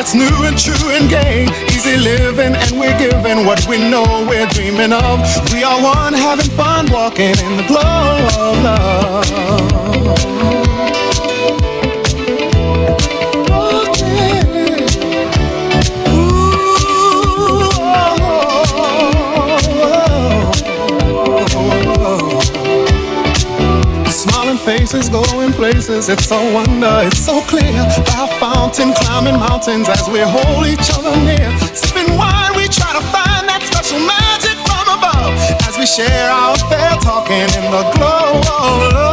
that's new and true and gay. Easy living and we're giving what we know we're dreaming of. We are one having fun walking in the glow of love. Oh, oh, oh, faces going places. It's a wonder, it's so clear. Mountains as we hold each other near. Sipping wine, we try to find that special magic from above. As we share our fair talking in the glow of love.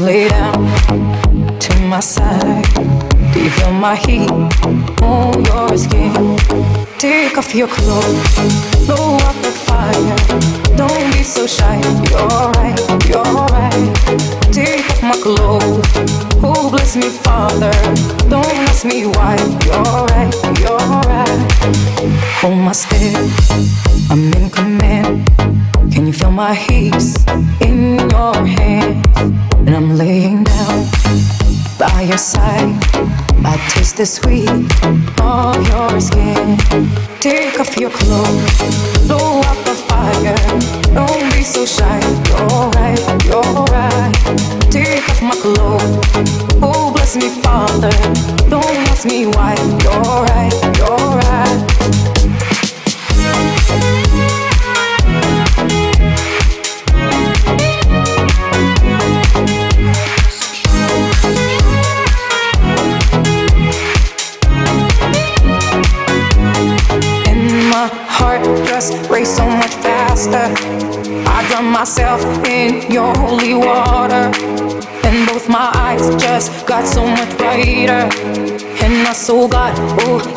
Lay down to my side. Do you feel my heat on your skin? Take off your clothes, blow up the fire. Don't be so shy. You're right, you're right. Take off my clothes. Oh, bless me, Father. Don't ask me why. You're right, you're right. Hold my step. The sweet of your skin. Take off your clothes,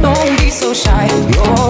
Don't be so shy. You're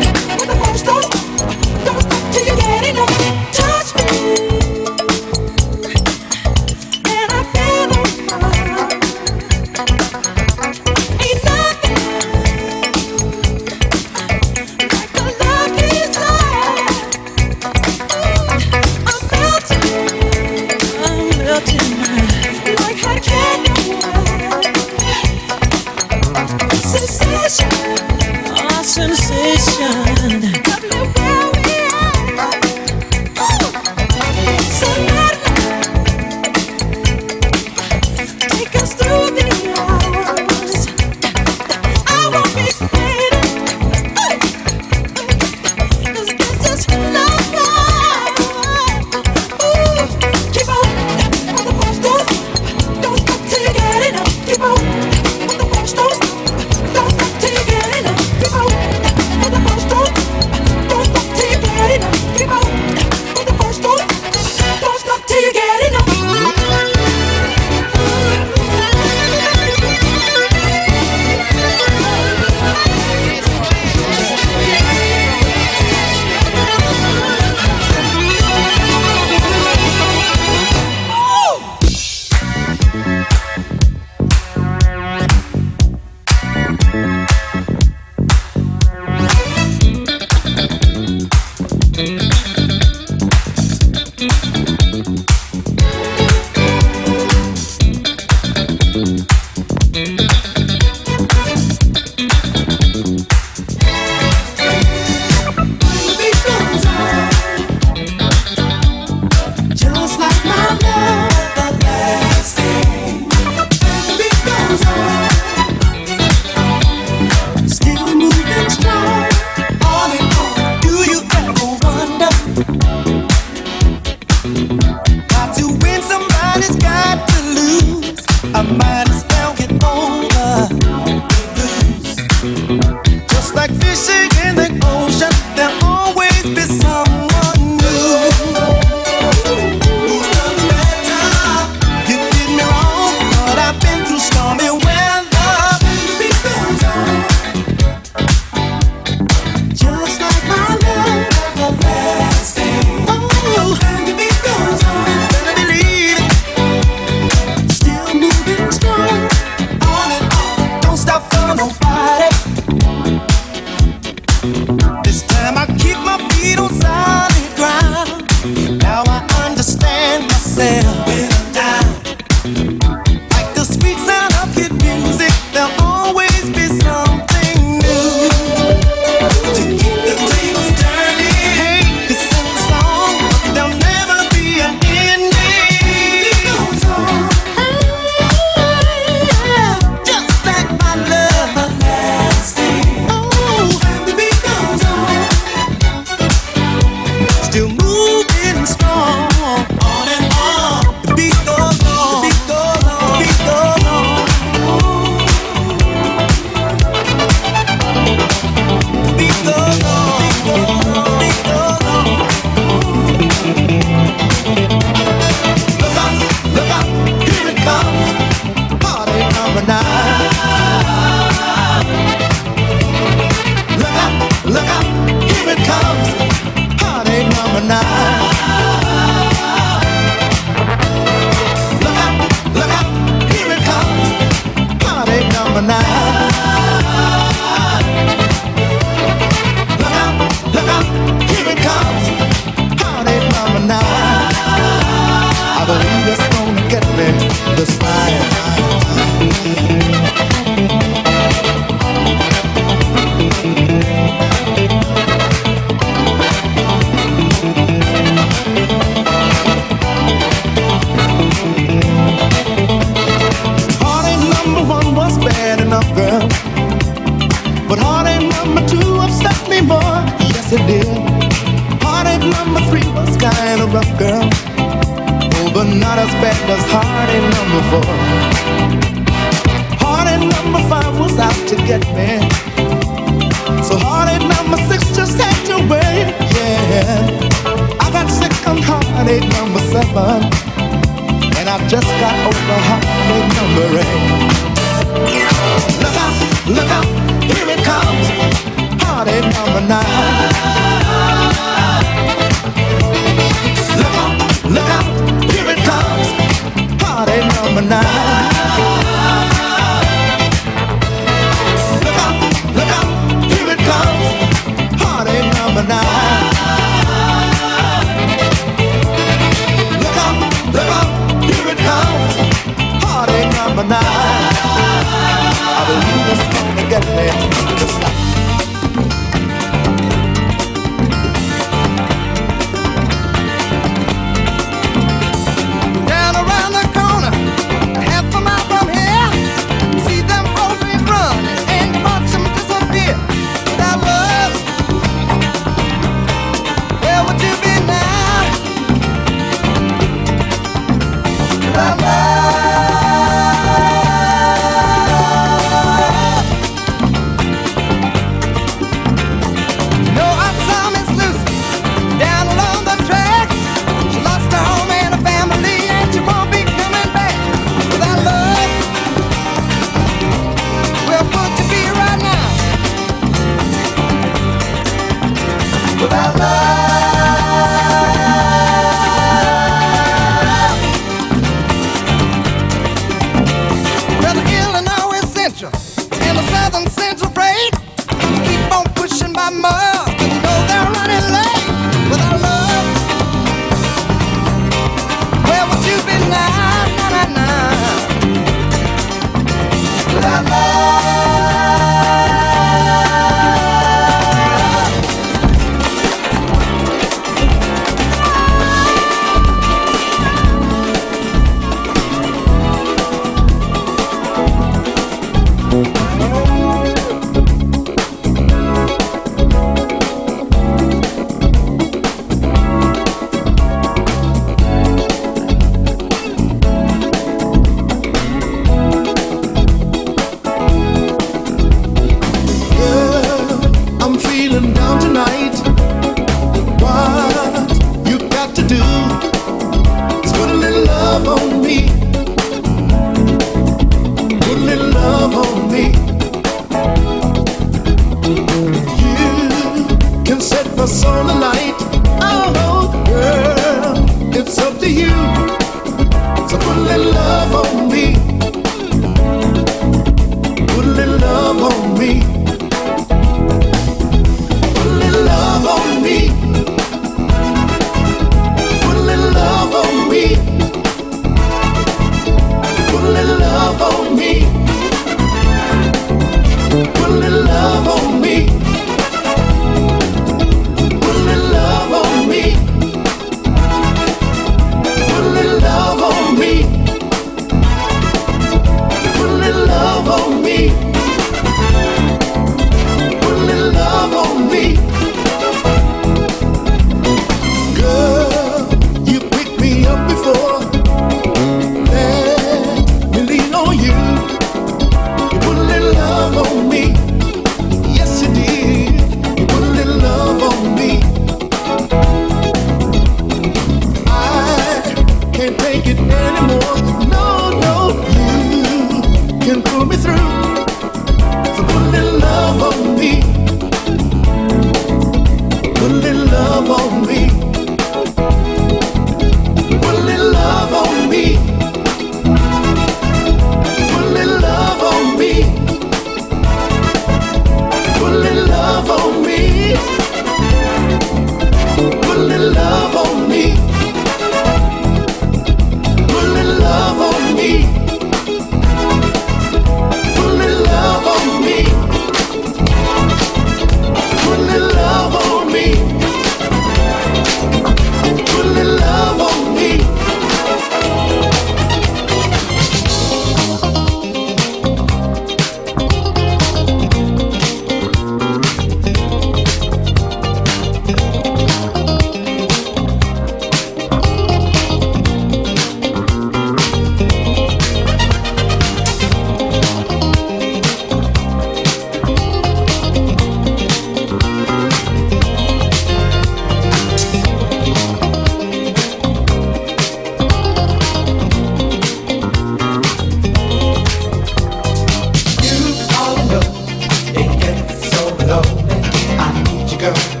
go.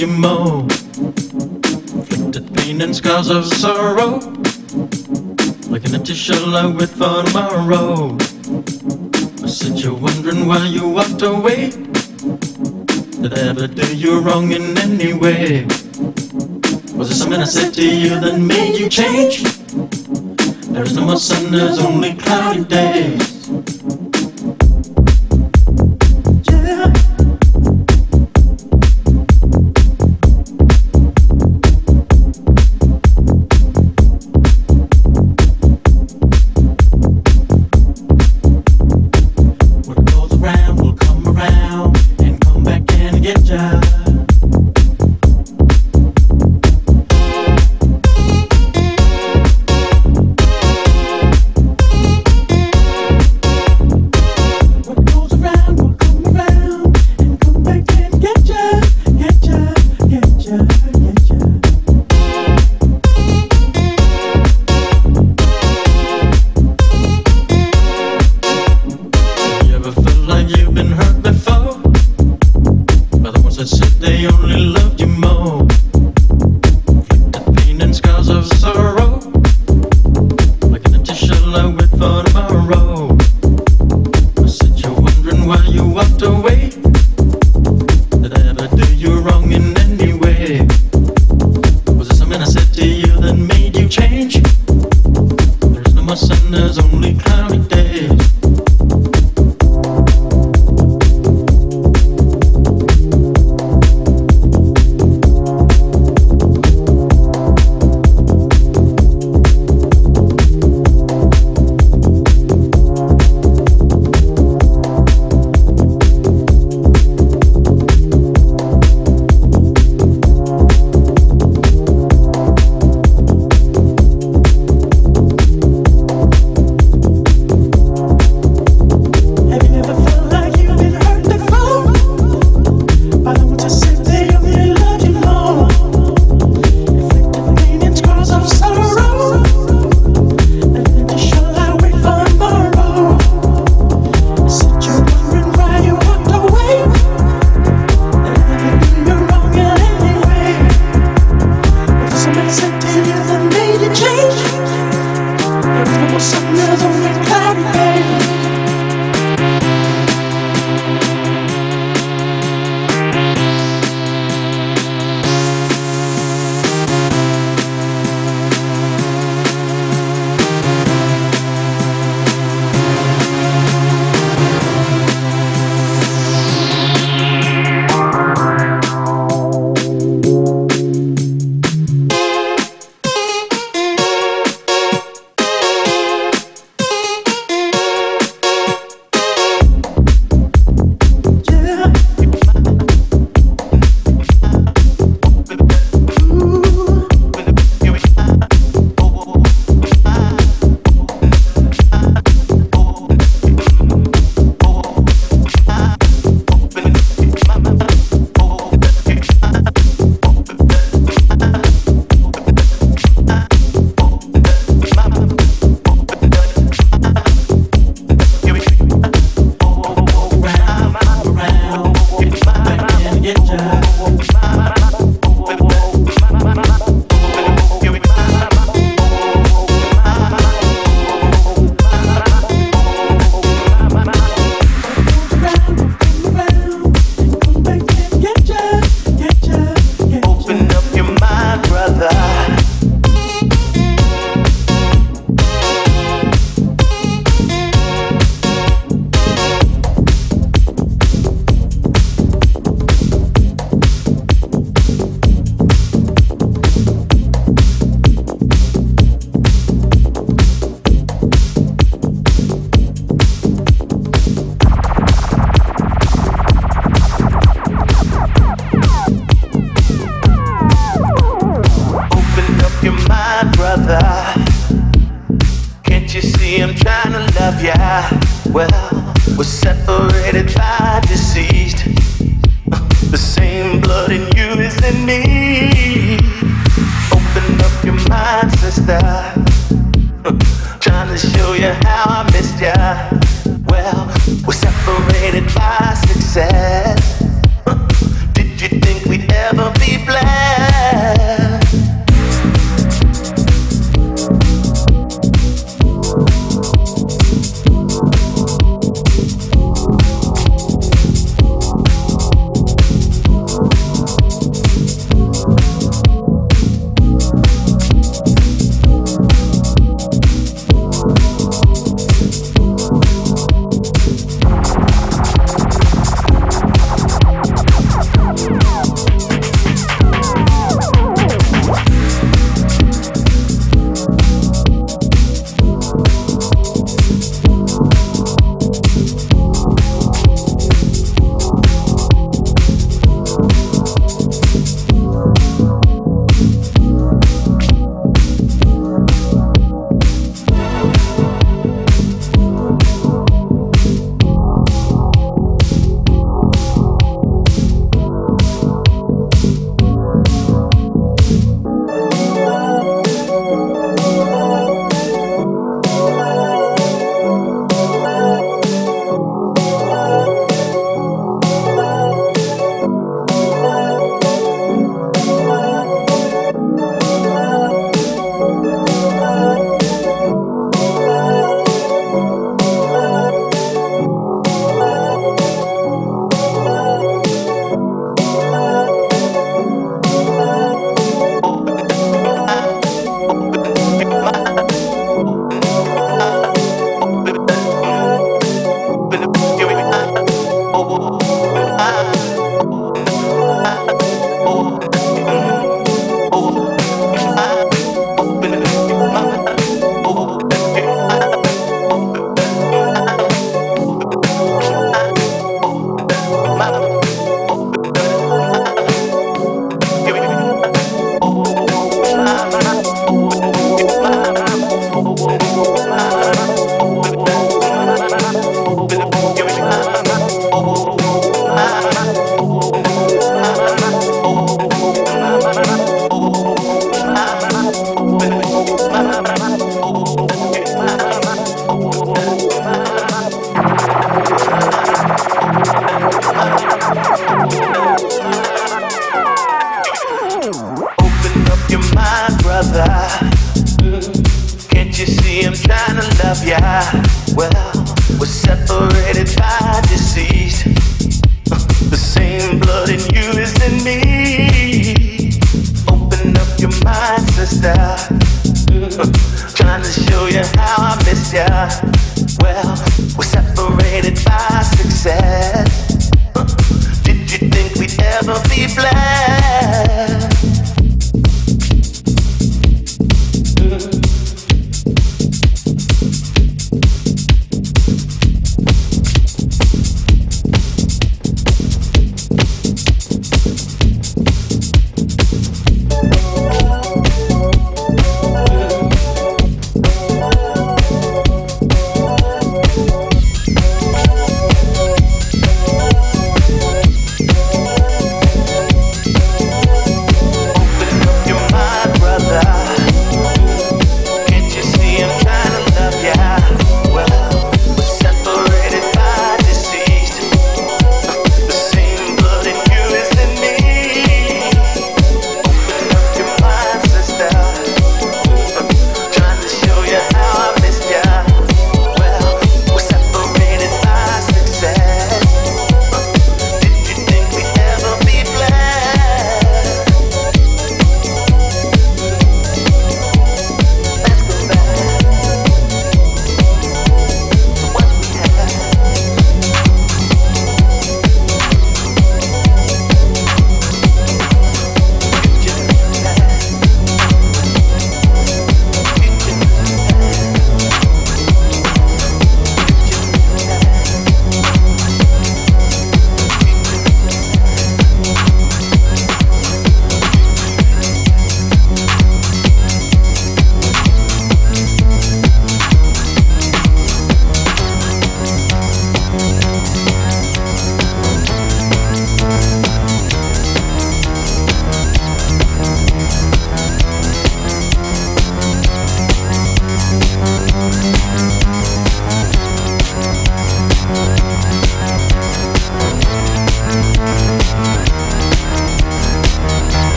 you moan. Inflicted pain and scars of sorrow. Like an empty shell I wait for tomorrow. I said you're wondering why you walked away. Did I ever do you wrong in any way? Was there something I said to you that made you change? There is no more sun, there's only cloudy days.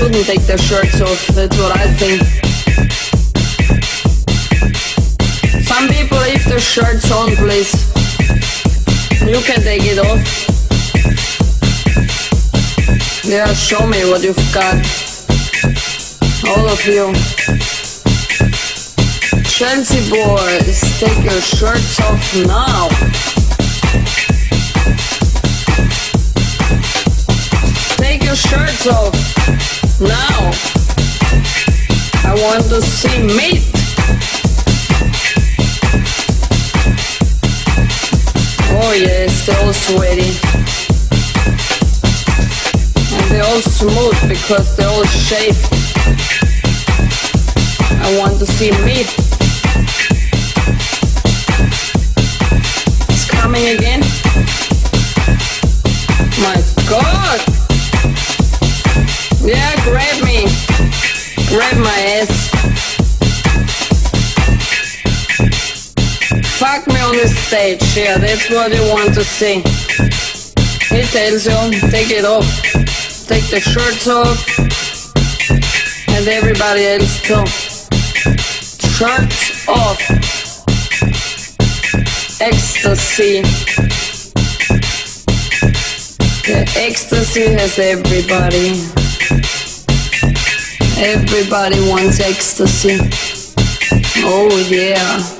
Shouldn't take their shirts off, that's what I think. Some people leave their shirts on, please. You can take it off. Yeah, show me what you've got. All of you. Chelsea boys, take your shirts off now. See. Oh yes, they're all sweaty. And they're all smooth because they're all shaved. I want to see meat. It's coming again. My God! Yeah, grab me. Grab my ass. Fuck me on the stage, yeah, that's what you want to see. He tells you, take it off. Take the shirts off. And everybody else too. Shirts off. Ecstasy. The ecstasy has everybody. Everybody wants ecstasy. Oh yeah.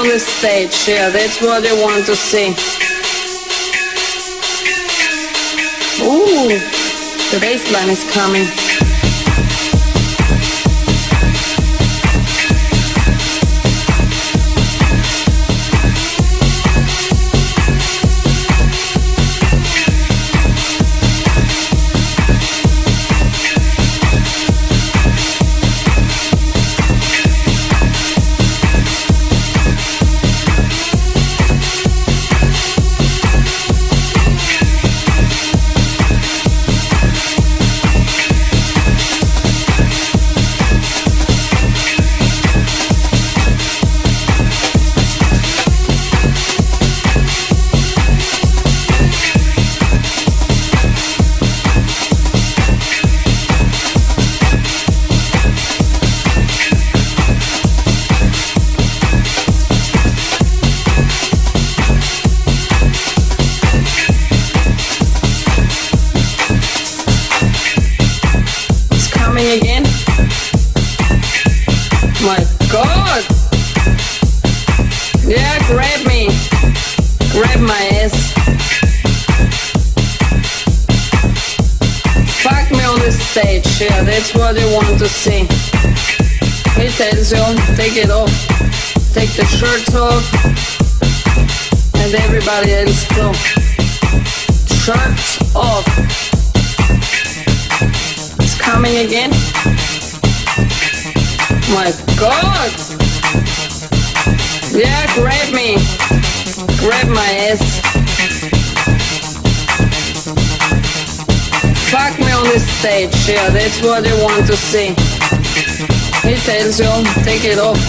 On the stage, yeah, that's what they want to see. Ooh, the bass line is coming. They want to see. Tells you, take it off. Take the shirts off. And everybody else too. Shirts off. It's coming again. My God! Yeah, grab me. Grab my ass. Fuck me on the stage, yeah, that's what they want to see. He tells you, take it off.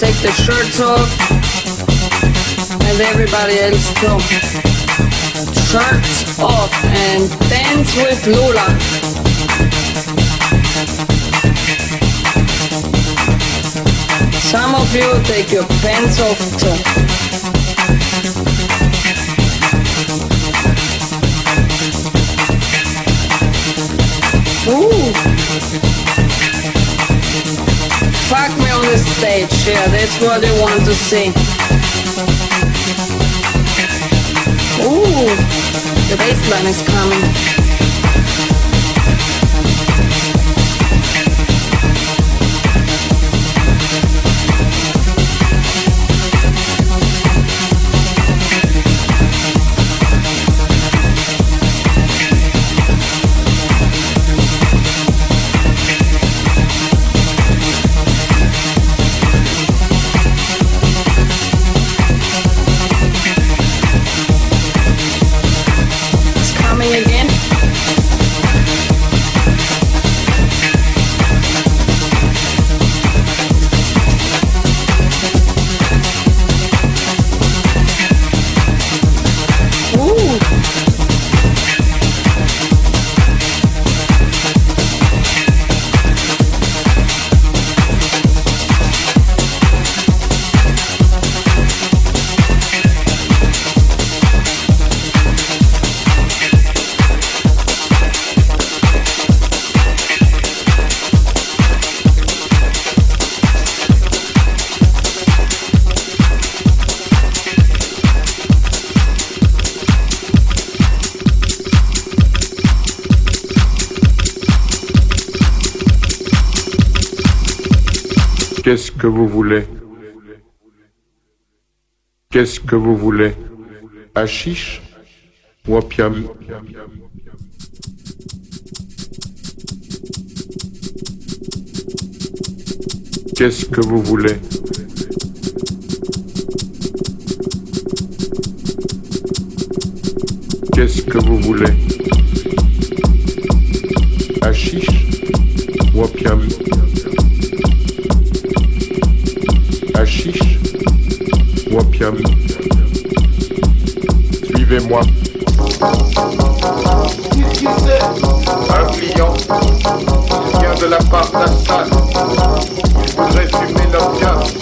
Take the shirts off. And everybody else too. Shirts off and dance with Lula. Some of you take your pants off too. Stage, yeah, that's what they want to see. Ooh. the bass line is coming. Que vous voulez Hachiche ou opium Qu'est-ce que vous voulez? Qu'est-ce que vous voulez? Hachiche ou opium opium Suivez-moi. Qu'est-ce que Un client. Il vient de la part d'Assad. Il voudrait fumer l'opium.